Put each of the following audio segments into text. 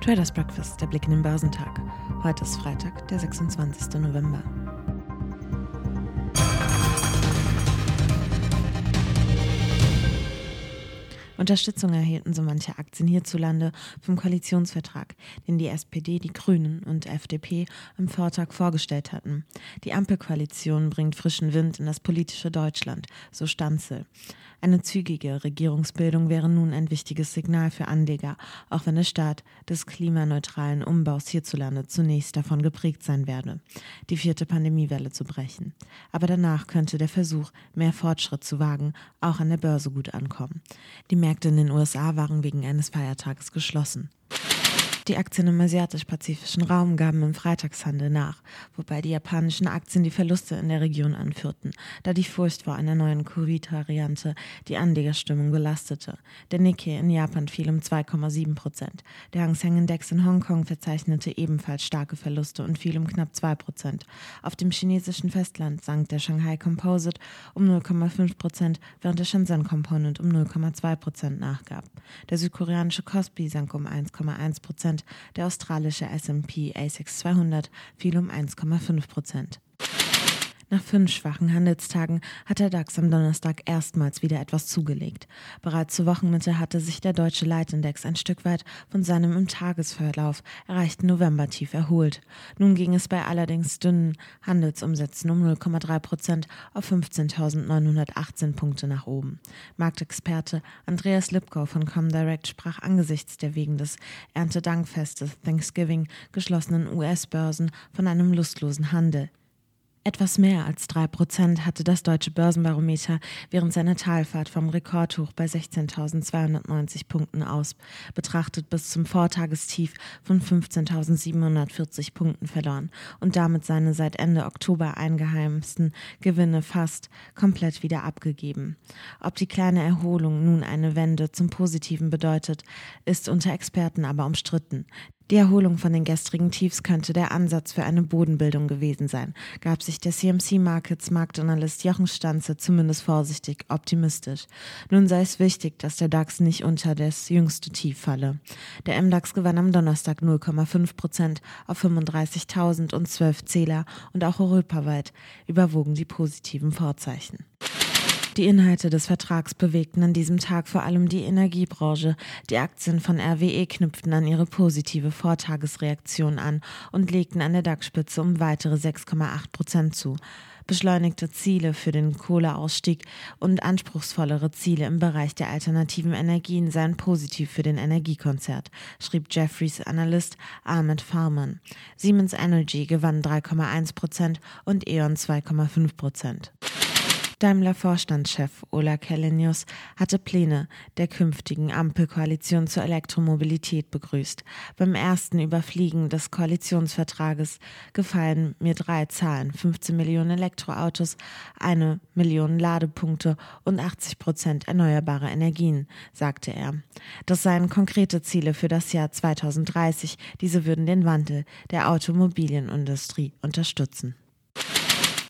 Traders Breakfast, der Blick in den Börsentag. Heute ist Freitag, der 26. November. Unterstützung erhielten so manche Aktien hierzulande vom Koalitionsvertrag, den die SPD, die Grünen und FDP am Vortag vorgestellt hatten. Die Ampelkoalition bringt frischen Wind in das politische Deutschland, so Stanzel. Eine zügige Regierungsbildung wäre nun ein wichtiges Signal für Anleger, auch wenn der Start des klimaneutralen Umbaus hierzulande zunächst davon geprägt sein werde, die vierte Pandemiewelle zu brechen. Aber danach könnte der Versuch, mehr Fortschritt zu wagen, auch an der Börse gut ankommen. Die Märkte in den USA waren wegen eines Feiertages geschlossen. Die Aktien im asiatisch-pazifischen Raum gaben im Freitagshandel nach, wobei die japanischen Aktien die Verluste in der Region anführten, da die Furcht vor einer neuen Covid-Variante die Anlegerstimmung belastete. Der Nikkei in Japan fiel um 2,7 Prozent. Der Hang Seng Index in Hongkong verzeichnete ebenfalls starke Verluste und fiel um knapp 2 Prozent. Auf dem chinesischen Festland sank der Shanghai Composite um 0,5 Prozent, während der Shenzhen Component um 0,2 Prozent nachgab. Der südkoreanische Kospi sank um 1,1 Prozent der australische S&P ASX 200 fiel um 1,5 Prozent. Nach fünf schwachen Handelstagen hat der DAX am Donnerstag erstmals wieder etwas zugelegt. Bereits zur Wochenmitte hatte sich der deutsche Leitindex ein Stück weit von seinem im Tagesverlauf erreichten Novembertief erholt. Nun ging es bei allerdings dünnen Handelsumsätzen um 0,3 Prozent auf 15.918 Punkte nach oben. Marktexperte Andreas Lipkow von Comdirect sprach angesichts der wegen des Erntedankfestes Thanksgiving geschlossenen US-Börsen von einem lustlosen Handel. Etwas mehr als drei Prozent hatte das deutsche Börsenbarometer während seiner Talfahrt vom Rekordhoch bei 16.290 Punkten aus, betrachtet bis zum Vortagestief von 15.740 Punkten verloren und damit seine seit Ende Oktober eingeheimsten Gewinne fast komplett wieder abgegeben. Ob die kleine Erholung nun eine Wende zum Positiven bedeutet, ist unter Experten aber umstritten. Die Erholung von den gestrigen Tiefs könnte der Ansatz für eine Bodenbildung gewesen sein, gab sich der CMC Markets Marktanalyst Jochen Stanze zumindest vorsichtig optimistisch. Nun sei es wichtig, dass der DAX nicht unter das jüngste Tief falle. Der MDAX gewann am Donnerstag 0,5 Prozent auf 35.012 Zähler und auch europaweit überwogen die positiven Vorzeichen. Die Inhalte des Vertrags bewegten an diesem Tag vor allem die Energiebranche. Die Aktien von RWE knüpften an ihre positive Vortagesreaktion an und legten an der DAX-Spitze um weitere 6,8 Prozent zu. Beschleunigte Ziele für den Kohleausstieg und anspruchsvollere Ziele im Bereich der alternativen Energien seien positiv für den Energiekonzert, schrieb Jeffreys Analyst Ahmed Farman. Siemens Energy gewann 3,1 Prozent und E.ON 2,5 Prozent. Daimler-Vorstandschef Ola Källenius hatte Pläne der künftigen Ampelkoalition zur Elektromobilität begrüßt. Beim ersten Überfliegen des Koalitionsvertrages gefallen mir drei Zahlen: 15 Millionen Elektroautos, eine Million Ladepunkte und 80 Prozent erneuerbare Energien, sagte er. Das seien konkrete Ziele für das Jahr 2030. Diese würden den Wandel der Automobilienindustrie unterstützen.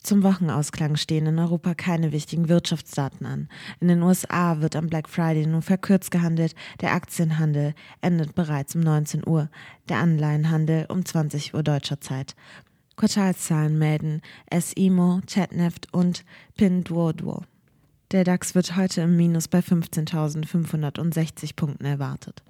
Zum Wochenausklang stehen in Europa keine wichtigen Wirtschaftsdaten an. In den USA wird am Black Friday nur verkürzt gehandelt. Der Aktienhandel endet bereits um 19 Uhr, der Anleihenhandel um 20 Uhr deutscher Zeit. Quartalszahlen melden SIMO, Chatneft und Pinduoduo. Der DAX wird heute im Minus bei 15.560 Punkten erwartet.